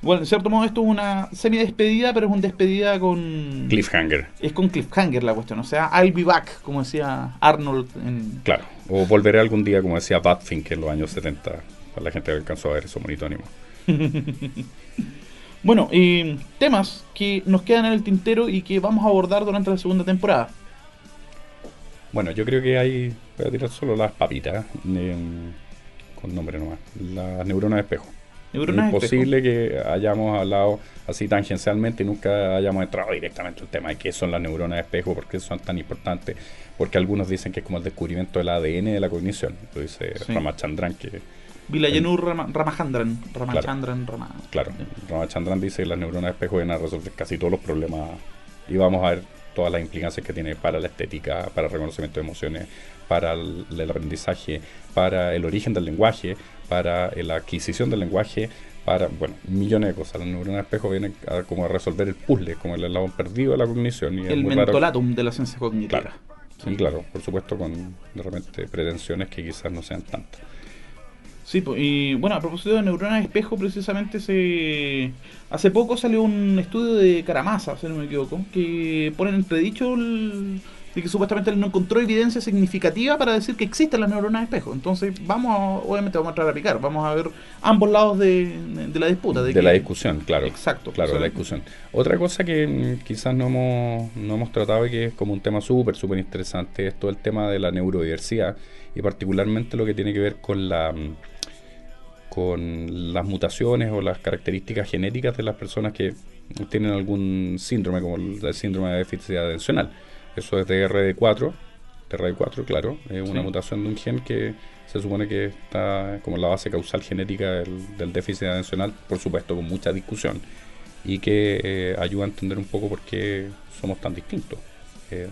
bueno, en cierto modo esto es una semi despedida, pero es una despedida con... Cliffhanger. Es con cliffhanger la cuestión, o sea, I'll be back, como decía Arnold en... Claro, o volveré algún día, como decía Badfink en los años 70, para la gente que alcanzó a ver eso monitónimo. bueno, y temas que nos quedan en el tintero y que vamos a abordar durante la segunda temporada. Bueno, yo creo que hay, voy a tirar solo las papitas, con nombre nomás, las neuronas de espejo. Es posible que hayamos hablado así tangencialmente y nunca hayamos entrado directamente en el tema de qué son las neuronas de espejo, por qué son tan importantes, porque algunos dicen que es como el descubrimiento del ADN de la cognición, lo dice Ramachandran que... Vilayanur Ramachandran, Ramachandran, claro, Ramachandran dice que las neuronas de espejo vienen a resolver casi todos los problemas y vamos a ver todas las implicancias que tiene para la estética, para el reconocimiento de emociones, para el aprendizaje, para el origen del lenguaje, para la adquisición del lenguaje, para, bueno, millones de cosas. Las neuronas de espejo vienen a, como a resolver el puzzle, como el eslabón perdido de la cognición. Y el mentolatum de la ciencia cognitiva. Claro, sí. claro, por supuesto con de repente pretensiones que quizás no sean tantas. Sí, y bueno, a propósito de neuronas de espejo, precisamente se hace poco salió un estudio de Caramasa, si no me equivoco, que pone en entredicho el, de que supuestamente él no encontró evidencia significativa para decir que existen las neuronas de espejo. Entonces, vamos, obviamente vamos a entrar a picar, vamos a ver ambos lados de, la disputa. De, la discusión, claro. Exacto. Claro, de la discusión. Otra cosa que quizás no hemos, no hemos tratado y que es como un tema súper, súper interesante es todo el tema de la neurodiversidad y particularmente lo que tiene que ver con la con las mutaciones o las características genéticas de las personas que tienen algún síndrome, como el síndrome de déficit atencional. Eso es de RD4, RD4, claro, es una mutación de un gen que se supone que está como la base causal genética del, déficit atencional, por supuesto con mucha discusión, y que eh, ayuda a entender un poco por qué somos tan distintos eh,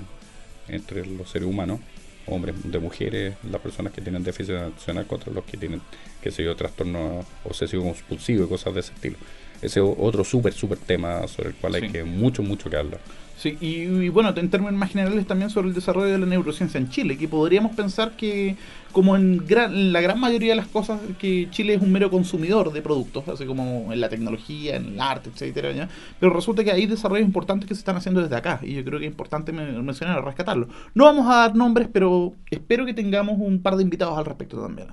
entre los seres humanos, hombres de mujeres, las personas que tienen déficit atencional contra los que tienen, qué sé yo, trastorno obsesivo compulsivo y cosas de ese estilo. Ese es otro súper, súper tema sobre el cual hay que mucho, mucho que hablar. Sí, y, bueno, en términos más generales también sobre el desarrollo de la neurociencia en Chile, que podríamos pensar que, como en, la gran mayoría de las cosas, que Chile es un mero consumidor de productos, así como en la tecnología, en el arte, etcétera, pero resulta que hay desarrollos importantes que se están haciendo desde acá, y yo creo que es importante mencionar, rescatarlo. No vamos a dar nombres, pero espero que tengamos un par de invitados al respecto también.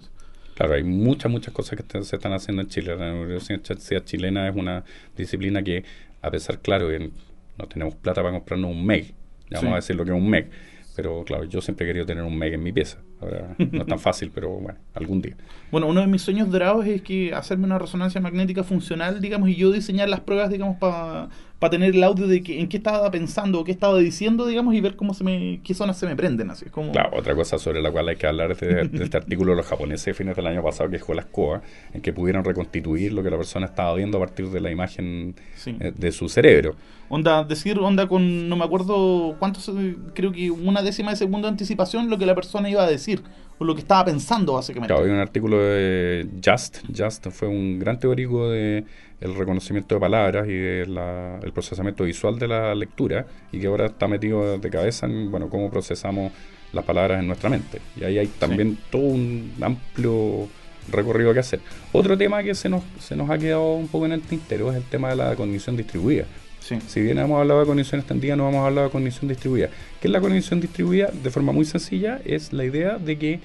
Claro, hay muchas, muchas cosas que se están haciendo en Chile. La neurociencia chilena es una disciplina que, a pesar, claro, en no tenemos plata para comprarnos un MEG. vamos a decir lo que es un MEG. Pero claro, yo siempre he querido tener un MEG en mi pieza. Ahora no es tan fácil, pero bueno, algún día. Bueno, uno de mis sueños dorados es que hacerme una resonancia magnética funcional, digamos, y yo diseñar las pruebas, digamos, para tener el audio de que, en qué estaba pensando o qué estaba diciendo, digamos, y ver cómo se me, qué zonas se me prenden. Así como... Claro, otra cosa sobre la cual hay que hablar es de, este artículo de los japoneses de fines del año pasado que dejó la escoba, en que pudieron reconstituir lo que la persona estaba viendo a partir de la imagen eh, de su cerebro. Onda, decir, onda con, no me acuerdo cuántos, creo que una décima de segundo de anticipación lo que la persona iba a decir, o lo que estaba pensando básicamente. Claro, hay un artículo de Just, Just fue un gran teórico de el reconocimiento de palabras y del procesamiento visual de la lectura, y que ahora está metido de cabeza en, bueno, cómo procesamos las palabras en nuestra mente. Y ahí hay también todo un amplio recorrido que hacer. Otro tema que se nos, se nos ha quedado un poco en el tintero es el tema de la cognición distribuida. Si bien hemos hablado de cognición extendida, no hemos hablado de cognición distribuida. ¿Qué es la cognición distribuida? De forma muy sencilla, es la idea de que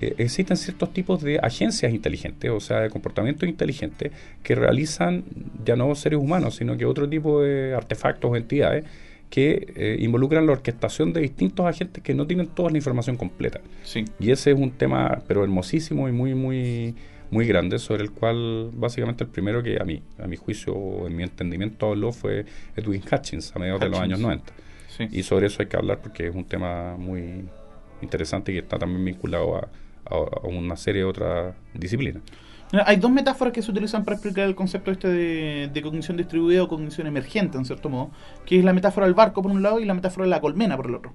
eh, existen ciertos tipos de agencias inteligentes, o sea, de comportamientos inteligentes, que realizan ya no seres humanos, sino que otro tipo de artefactos o entidades que eh, involucran la orquestación de distintos agentes que no tienen toda la información completa. Y ese es un tema, pero hermosísimo y muy, muy muy grande sobre el cual básicamente el primero que a mí, a mi juicio o en mi entendimiento habló fue Edwin Hutchins a mediados de los años 90. Y sobre eso hay que hablar porque es un tema muy interesante y que está también vinculado a, una serie de otras disciplinas. Hay dos metáforas que se utilizan para explicar el concepto este de, cognición distribuida o cognición emergente, en cierto modo, que es la metáfora del barco por un lado y la metáfora de la colmena por el otro.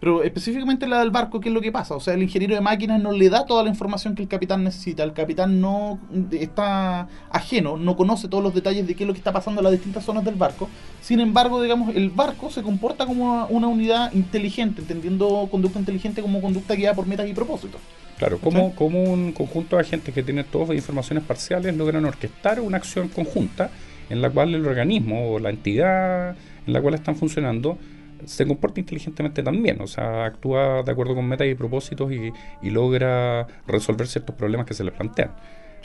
Pero específicamente la del barco, ¿qué es lo que pasa? O sea, el ingeniero de máquinas no le da toda la información que el capitán necesita. El capitán no está ajeno, no conoce todos los detalles de qué es lo que está pasando en las distintas zonas del barco. Sin embargo, digamos, el barco se comporta como una unidad inteligente, entendiendo conducta inteligente como conducta guiada por metas y propósitos. Claro, como, como un conjunto de agentes que tienen todas informaciones parciales logran orquestar una acción conjunta en la cual el organismo o la entidad en la cual están funcionando se comporta inteligentemente también, o sea, actúa de acuerdo con metas y propósitos y, logra resolver ciertos problemas que se le plantean.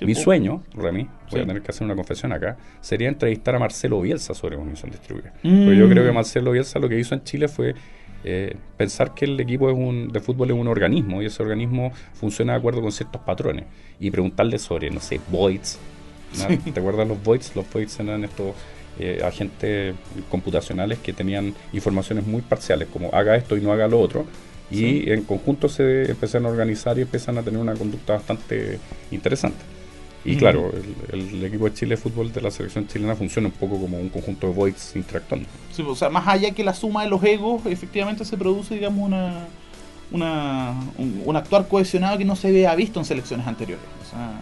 Mi sueño, Remy, voy a tener que hacer una confesión acá, sería entrevistar a Marcelo Bielsa sobre Munición Distribuida. Porque yo creo que mm. Marcelo Bielsa lo que hizo en Chile fue eh, pensar que el equipo es un, de fútbol es un organismo y ese organismo funciona de acuerdo con ciertos patrones. Y preguntarle sobre, no sé, voids. ¿Te acuerdas los voids? Los voids eran estos eh, agentes computacionales que tenían informaciones muy parciales, como haga esto y no haga lo otro, y en conjunto se empiezan a organizar y empiezan a tener una conducta bastante interesante. Y claro, el, equipo de Chile de fútbol de la selección chilena funciona un poco como un conjunto de voids interactuando. Sí, o sea, más allá que la suma de los egos, efectivamente se produce, digamos, una, una un, actuar cohesionado que no se había visto en selecciones anteriores. O sea,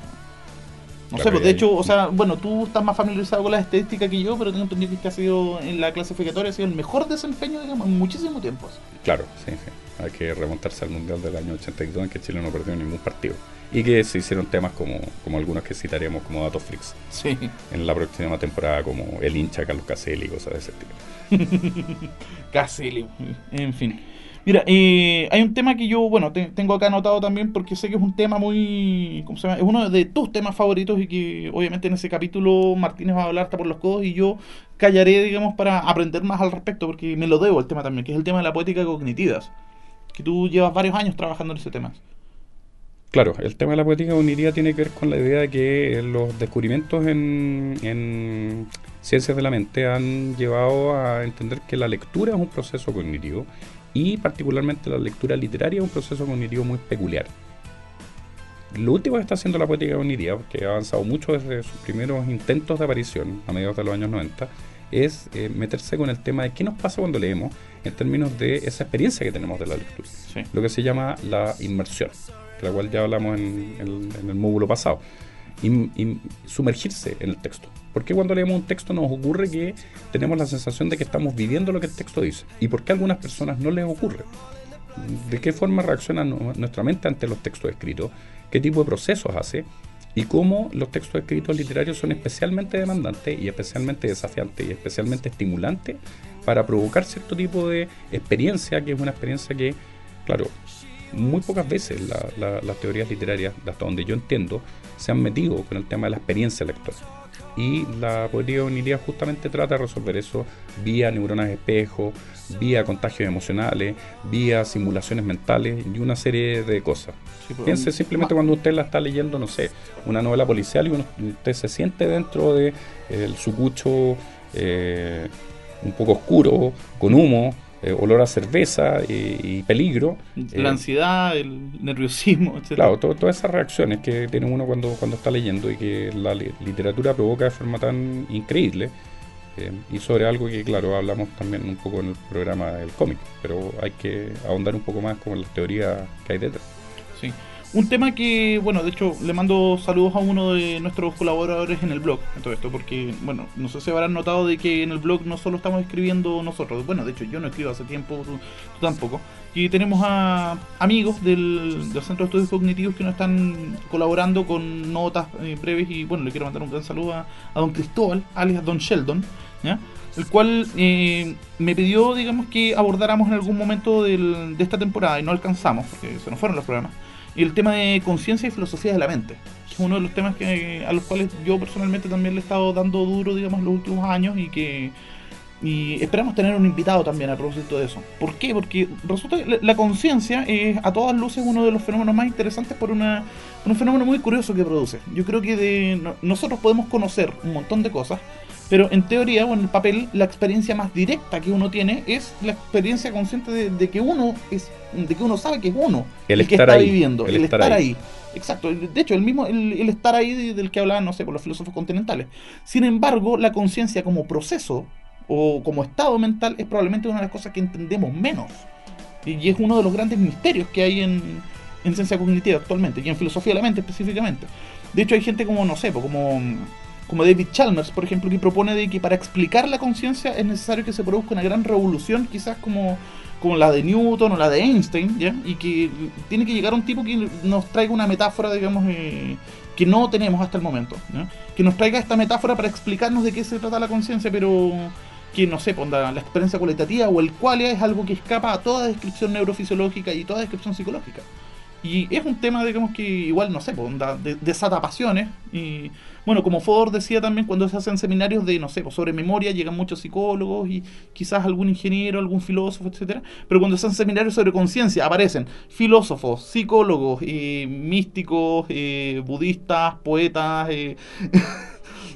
no sé, pues de hecho, o sea, bueno, tú estás más familiarizado con la estadística que yo, pero tengo entendido que este ha sido en la clasificatoria ha sido el mejor desempeño, digamos, en muchísimo tiempo. Claro, sí, sí. Hay que remontarse al Mundial del año 82 en que Chile no perdió ningún partido. Y que se hicieron temas como, como algunos que citaremos como datos freaks. Sí. En la próxima temporada, como el hincha Carlos Caselli cosas de ese tipo. Caselli, en fin. Mira, eh, hay un tema que yo, bueno, tengo acá anotado también porque sé que es un tema muy, ¿cómo se llama? Es uno de tus temas favoritos y que obviamente en ese capítulo Martínez va a hablar hasta por los codos y yo callaré, digamos, para aprender más al respecto porque me lo debo el tema también, que es el tema de la poética cognitiva, que tú llevas varios años trabajando en ese tema. Claro, el tema de la poética cognitiva tiene que ver con la idea de que los descubrimientos en, en ciencias de la mente han llevado a entender que la lectura es un proceso cognitivo y particularmente la lectura literaria es un proceso cognitivo muy peculiar. Lo último que está haciendo la poética cognitiva, que ha avanzado mucho desde sus primeros intentos de aparición a mediados de los años 90, es eh, meterse con el tema de qué nos pasa cuando leemos en términos de esa experiencia que tenemos de la lectura. Lo que se llama la inmersión, de la cual ya hablamos en, el módulo pasado. y sumergirse en el texto. ¿Por qué cuando leemos un texto nos ocurre que tenemos la sensación de que estamos viviendo lo que el texto dice? ¿Y por qué a algunas personas no les ocurre? ¿De qué forma reacciona nuestra mente ante los textos escritos? ¿Qué tipo de procesos hace? Y cómo los textos escritos literarios son especialmente demandantes y especialmente desafiantes y especialmente estimulantes para provocar cierto tipo de experiencia, que es una experiencia que, claro, muy pocas veces las teorías literarias, hasta donde yo entiendo, se han metido con el tema de la experiencia lectora y la poesía cognitiva justamente trata de resolver eso vía neuronas espejo, vía contagios emocionales, vía simulaciones mentales y una serie de cosas. Pues, Piense simplemente cuando usted la está leyendo, no sé, una novela policial y usted se siente dentro de el sucucho eh, un poco oscuro, con humo, eh, olor a cerveza y, peligro. La eh, ansiedad, el nerviosismo, etc. Claro, todas esas reacciones que tiene uno cuando, cuando está leyendo y que la literatura provoca de forma tan increíble. Eh, y sobre algo que, claro, hablamos también un poco en el programa del cómic, pero hay que ahondar un poco más con las teorías que hay detrás. Sí. Un tema que, bueno, de hecho le mando saludos a uno de nuestros colaboradores en el blog, en todo esto, porque, bueno, no sé si habrán notado de que en el blog no solo estamos escribiendo nosotros, bueno, de hecho yo no escribo hace tiempo, tú, tampoco, y tenemos a amigos del, Centro de Estudios Cognitivos que nos están colaborando con notas eh, breves y, bueno, le quiero mandar un gran saludo a, don Cristóbal, alias Don Sheldon, ¿ya? el cual eh, me pidió, digamos, que abordáramos en algún momento de esta temporada y no alcanzamos, porque se nos fueron los programas y el tema de conciencia y filosofía de la mente. Es uno de los temas que, a los cuales yo personalmente también le he estado dando duro, digamos, los últimos años y que y esperamos tener un invitado también a propósito de eso. ¿Por qué? Porque resulta que la, conciencia es a todas luces uno de los fenómenos más interesantes por una, un fenómeno muy curioso que produce. Yo creo que de, nosotros podemos conocer un montón de cosas, pero en teoría o en el papel la experiencia más directa que uno tiene es la experiencia consciente de que uno es de que uno sabe que es uno el, que está viviendo, el, estar, ahí. Exacto, de hecho, el mismo, el, estar ahí del que hablaban, no sé, por los filósofos continentales. Sin embargo, la conciencia como proceso o como estado mental es probablemente una de las cosas que entendemos menos. Y es uno de los grandes misterios que hay en, en ciencia cognitiva actualmente, y en filosofía de la mente específicamente. De hecho, hay gente como, no sé, como, como David Chalmers, por ejemplo, que propone de que para explicar la conciencia es necesario que se produzca una gran revolución, quizás como, como la de Newton o la de Einstein, ¿ya? Y que tiene que llegar un tipo que nos traiga una metáfora, digamos, eh, que no tenemos hasta el momento, Que nos traiga esta metáfora para explicarnos de qué se trata la conciencia, pero que no sé, ponga la experiencia cualitativa o el cual es algo que escapa a toda descripción neurofisiológica y toda descripción psicológica. Y es un tema, digamos, que igual, no sé, pues, desata pasiones. Y bueno, como Fodor decía también, cuando se hacen seminarios de, no sé, pues, sobre memoria, llegan muchos psicólogos y quizás algún ingeniero, algún filósofo, etcétera Pero cuando se hacen seminarios sobre conciencia, aparecen filósofos, psicólogos, eh, místicos, eh, budistas, poetas. Eh,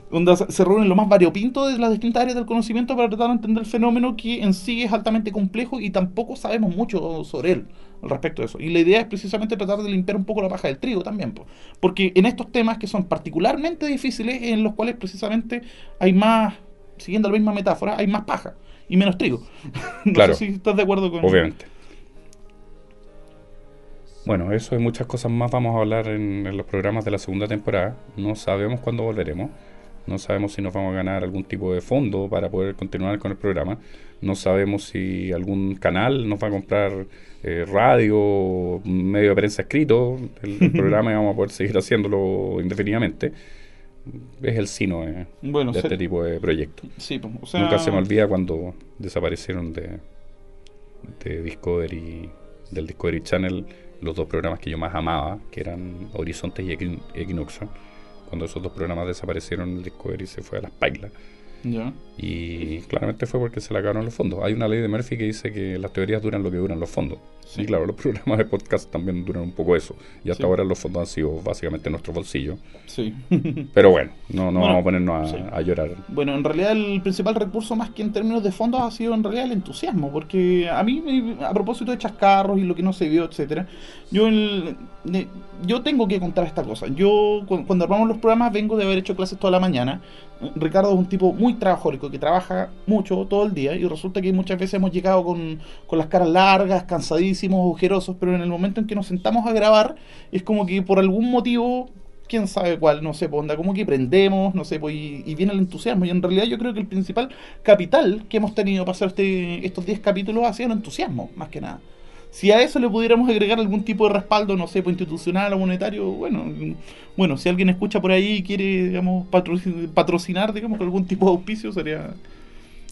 donde se reúnen lo más variopinto de las distintas áreas del conocimiento para tratar de entender el fenómeno que en sí es altamente complejo y tampoco sabemos mucho sobre él al respecto de eso. Y la idea es precisamente tratar de limpiar un poco la paja del trigo también, porque en estos temas que son particularmente difíciles, en los cuales precisamente hay más, siguiendo la misma metáfora, hay más paja y menos trigo. no claro, sé si estás de acuerdo con Obviamente. Bueno, eso y muchas cosas más vamos a hablar en los programas de la segunda temporada. No sabemos cuándo volveremos. No sabemos si nos vamos a ganar algún tipo de fondo para poder continuar con el programa. No sabemos si algún canal nos va a comprar eh, radio, medio de prensa escrito, el, programa y vamos a poder seguir haciéndolo indefinidamente. Es el sino de este tipo de proyectos. Pues, Nunca se me olvida cuando desaparecieron de, de Discovery, del Discovery Channel los dos programas que yo más amaba, que eran Horizontes y Equinoxon cuando esos dos programas desaparecieron, el Discovery se fue a las pailas. Y claramente fue porque se le acabaron los fondos. Hay una ley de Murphy que dice que las teorías duran lo que duran los fondos. Sí. Y claro, los programas de podcast también duran un poco eso. Y hasta ahora los fondos han sido básicamente nuestro bolsillo. Sí. Pero bueno, no, no vamos a ponernos a, llorar. Bueno, en realidad el principal recurso más que en términos de fondos ha sido en realidad el entusiasmo. Porque a mí, a propósito de chascarros y lo que no se vio, etcétera, yo, yo tengo que contar esta cosa. Yo cuando armamos los programas vengo de haber hecho clases toda la mañana. Ricardo es un tipo muy trabajólico que trabaja mucho todo el día y resulta que muchas veces hemos llegado con, con las caras largas, cansadísimos, ojerosos, pero en el momento en que nos sentamos a grabar es como que por algún motivo quién sabe cuál, no sé, pues como que prendemos, no sé, pues, y, viene el entusiasmo. Y en realidad yo creo que el principal capital que hemos tenido para hacer este, estos 10 capítulos ha sido el entusiasmo, más que nada. Si a eso le pudiéramos agregar algún tipo de respaldo, no sé, pues institucional o monetario, bueno, bueno, si alguien escucha por ahí y quiere, digamos, patrocinar, digamos, algún tipo de auspicio, sería...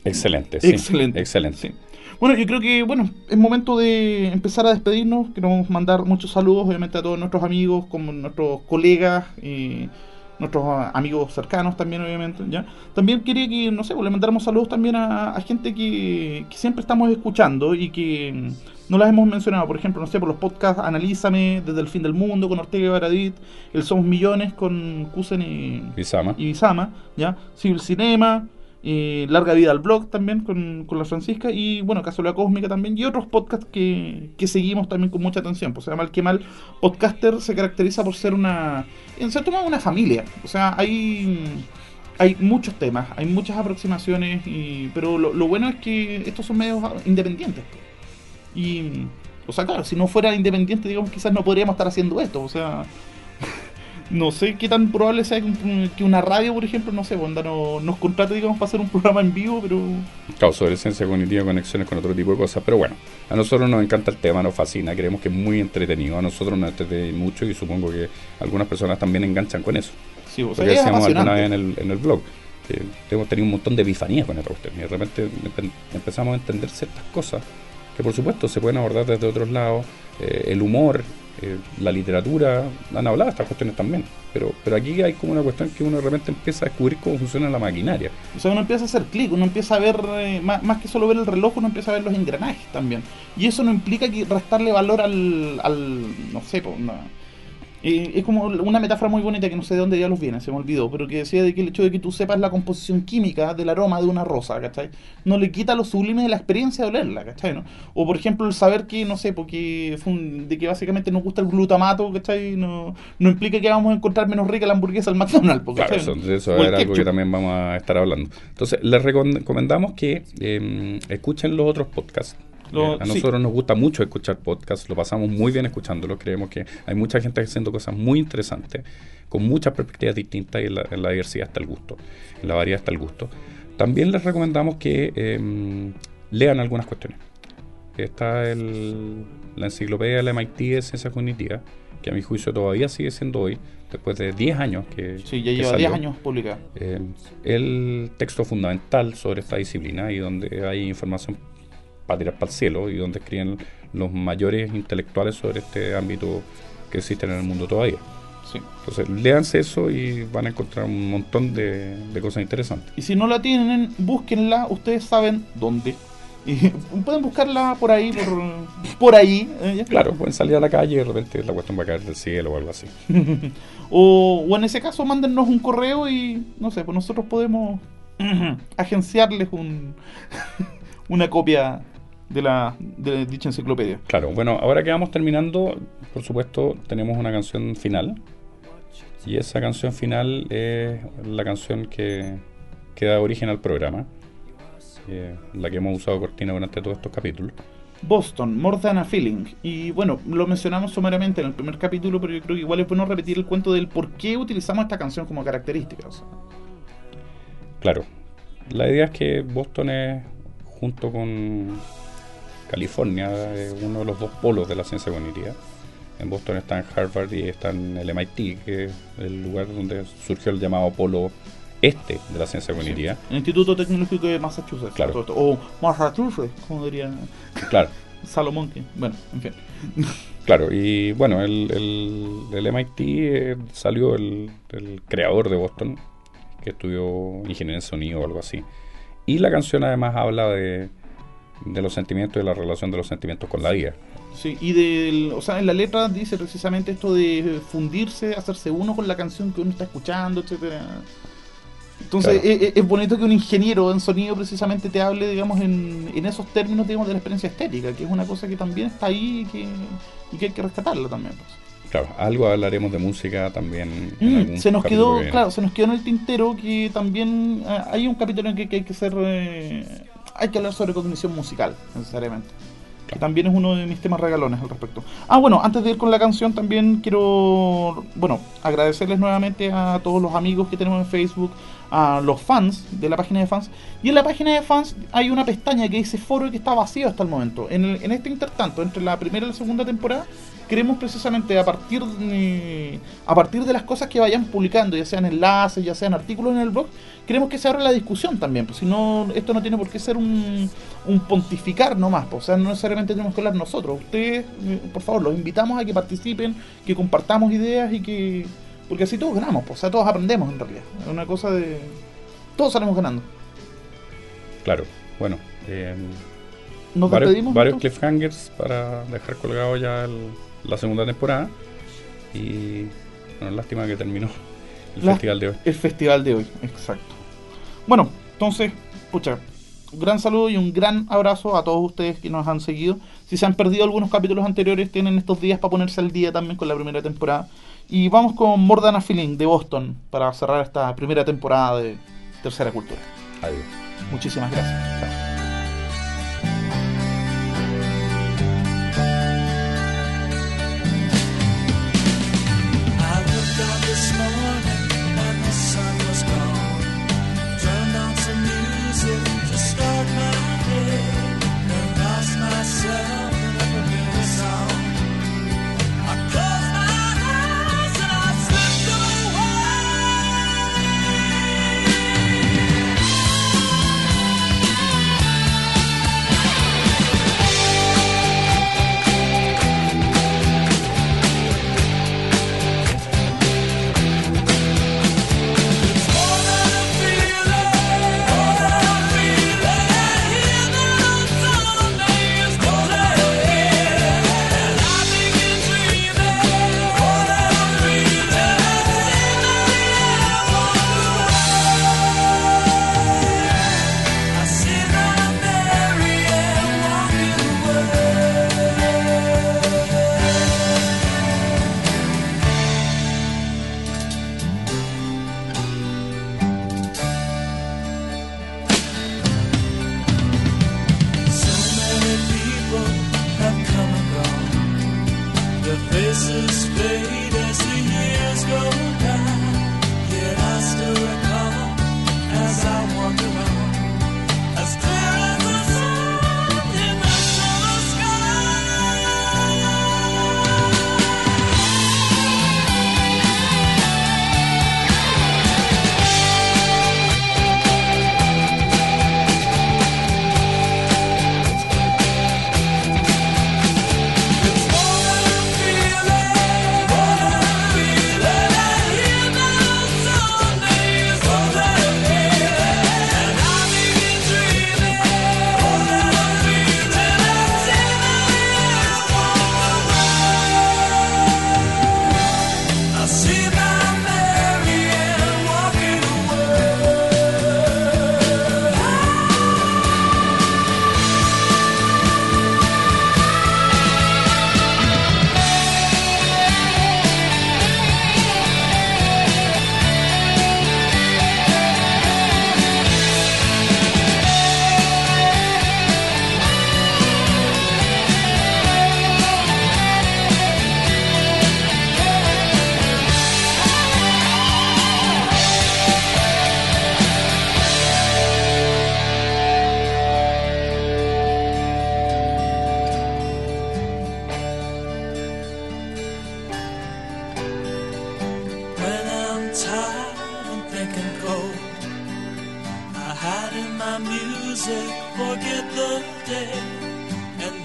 Excelente, sí. Excelente. Excelente. Bueno, yo creo que, bueno, es momento de empezar a despedirnos. Queremos mandar muchos saludos, obviamente, a todos nuestros amigos, como nuestros colegas, y nuestros amigos cercanos también, obviamente, ¿ya? También quería que, no sé, pues, le mandáramos saludos también a, gente que, siempre estamos escuchando y que no las hemos mencionado. Por ejemplo, no sé, por los podcasts Analízame, Desde el Fin del Mundo, con Ortega y Baradit, El Somos Millones, con Kusen y Bizama, y ¿ya? Civil Cinema, Larga Vida al Blog también con, la Francisca y bueno, la Cósmica también y otros podcasts que, seguimos también con mucha atención. Pues se llama El Que Mal Podcaster se caracteriza por ser una, en cierto modo, una familia. O sea, hay, hay muchos temas, hay muchas aproximaciones, y, pero lo, lo bueno es que estos son medios independientes. Pues. Y, o sea, claro, si no fuera independiente, digamos, quizás no podríamos estar haciendo esto. O sea, no sé qué tan probable sea que una radio, por ejemplo, no sé, onda, no, nos contrate, digamos, para hacer un programa en vivo, pero... Claro, sobre ciencia cognitiva, conexiones con otro tipo de cosas, pero bueno, a nosotros nos encanta el tema, nos fascina, creemos que es muy entretenido, a nosotros nos entretiene mucho y supongo que algunas personas también enganchan con eso. Sí, o sea, Porque decíamos alguna vez en el, en el blog, que hemos tenido un montón de bifanías con esta cuestión y de repente empezamos a entender ciertas cosas que por supuesto se pueden abordar desde otros lados, eh, el humor, eh, la literatura, han hablado de estas cuestiones también, pero, pero aquí hay como una cuestión que uno de repente empieza a descubrir cómo funciona la maquinaria. O sea, uno empieza a hacer clic, uno empieza a ver, eh, más, más, que solo ver el reloj, uno empieza a ver los engranajes también. Y eso no implica que restarle valor al, al no sé, pues, es como una metáfora muy bonita que no sé de dónde ya los viene, se me olvidó, pero que decía de que el hecho de que tú sepas la composición química del aroma de una rosa, ¿cachai? No le quita lo sublime de la experiencia de olerla, ¿cachai? ¿no? O por ejemplo el saber que, no sé, porque de que básicamente nos gusta el glutamato, ¿cachai? No, no implica que vamos a encontrar menos rica la hamburguesa al McDonald's, Claro, eso, eso es algo que también vamos a estar hablando. Entonces, les recomendamos que em, escuchen los otros podcasts A nosotros nos gusta mucho escuchar podcasts, lo pasamos muy bien escuchándolo, creemos que hay mucha gente haciendo cosas muy interesantes, con muchas perspectivas distintas y en la, diversidad está el gusto, en la variedad está el gusto. También les recomendamos que em, lean algunas cuestiones. Está el, la enciclopedia de la MIT de Ciencias Cognitivas, que a mi juicio todavía sigue siendo hoy, después de 10 años que... Sí, ya lleva 10 años publicada. Eh, el texto fundamental sobre esta disciplina y donde hay información para tirar para el cielo y donde escriben los mayores intelectuales sobre este ámbito que existe en el mundo todavía. Sí. Entonces, léanse eso y van a encontrar un montón de, de cosas interesantes. Y si no la tienen, búsquenla, ustedes saben dónde y pueden buscarla por ahí, por, por ahí. ¿eh? Claro, pueden salir a la calle y de repente la cuestión va a caer del cielo o algo así. o, o, en ese caso, mándennos un correo y, no sé, pues nosotros podemos agenciarles un, una copia de la de dicha enciclopedia. Claro, bueno, ahora que vamos terminando, por supuesto, tenemos una canción final. Y esa canción final es la canción que, que da origen al programa la que hemos usado cortina durante todos estos capítulos. Boston, More Than a Feeling. Y bueno, lo mencionamos sumariamente en el primer capítulo, pero yo creo que igual es bueno repetir el cuento del por qué utilizamos esta canción como característica. Claro. La idea es que Boston es, junto con California, uno de los dos polos de la ciencia cognitiva. En Boston está en Harvard y está en el MIT, que es el lugar donde surgió el llamado polo este de la ciencia cognitiva. El Instituto Tecnológico de Massachusetts. Claro. o Massachusetts, como diría claro. Salomón. bueno, en fin. Claro, y bueno, el, el, MIT eh, salió el, creador de Boston, que estudió ingeniería en sonido o algo así. Y la canción además habla de, de los sentimientos y la relación de los sentimientos con la vida. Sí, y del, o sea, en la letra dice precisamente esto de fundirse, hacerse uno con la canción que uno está escuchando, etcétera. Entonces es, bonito que un ingeniero en sonido precisamente te hable, digamos, en, esos términos, digamos, de la experiencia estética, que es una cosa que también está ahí y que, y que hay que rescatarla también. Pues. Claro, algo hablaremos de música también. Mm, se nos quedó, claro, se nos quedó en el tintero que también eh, hay un capítulo en que, hay que ser, eh, hay que hablar sobre cognición musical, necesariamente. Que también es uno de mis temas regalones al respecto. Ah, bueno, antes de ir con la canción también quiero, bueno, agradecerles nuevamente a todos los amigos que tenemos en Facebook, a los fans de la página de fans. Y en la página de fans hay una pestaña que dice foro que está vacío hasta el momento. En, en este intertanto, entre la primera y la segunda temporada, queremos precisamente a partir de, a partir de las cosas que vayan publicando, ya sean enlaces, ya sean artículos en el blog, queremos que se abra la discusión también. Pues si no, esto no tiene por qué ser un, un pontificar nomás. Pues, o sea, no necesariamente tenemos que hablar nosotros. Ustedes, eh, por favor, los invitamos a que participen, que compartamos ideas y que porque así todos ganamos, pues, o sea, todos aprendemos en realidad. Es una cosa de. Todos salimos ganando. Claro, bueno. Eh, ¿Nos varios, despedimos? Varios cliffhangers para dejar colgado ya la segunda temporada. Y. Bueno, lástima que terminó el festival de hoy. El festival de hoy, exacto. Bueno, entonces, escucha, un gran saludo y un gran abrazo a todos ustedes que nos han seguido. Si se han perdido algunos capítulos anteriores, tienen estos días para ponerse al día también con la primera temporada. Y vamos con Mordana Feeling de Boston para cerrar esta primera temporada de Tercera Cultura. Adiós. Muchísimas gracias.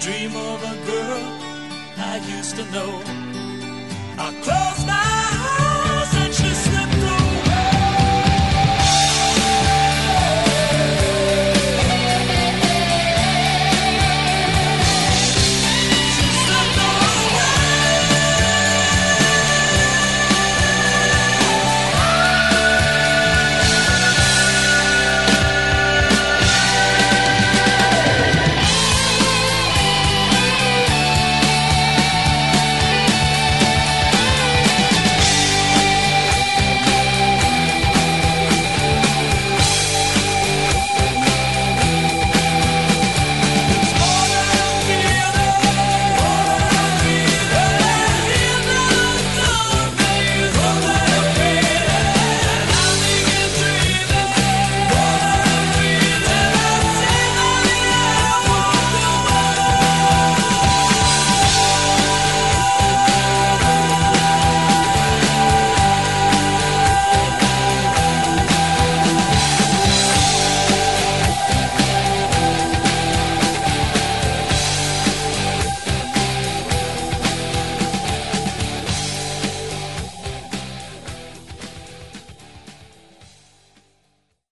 Dream of a girl I used to know. I close my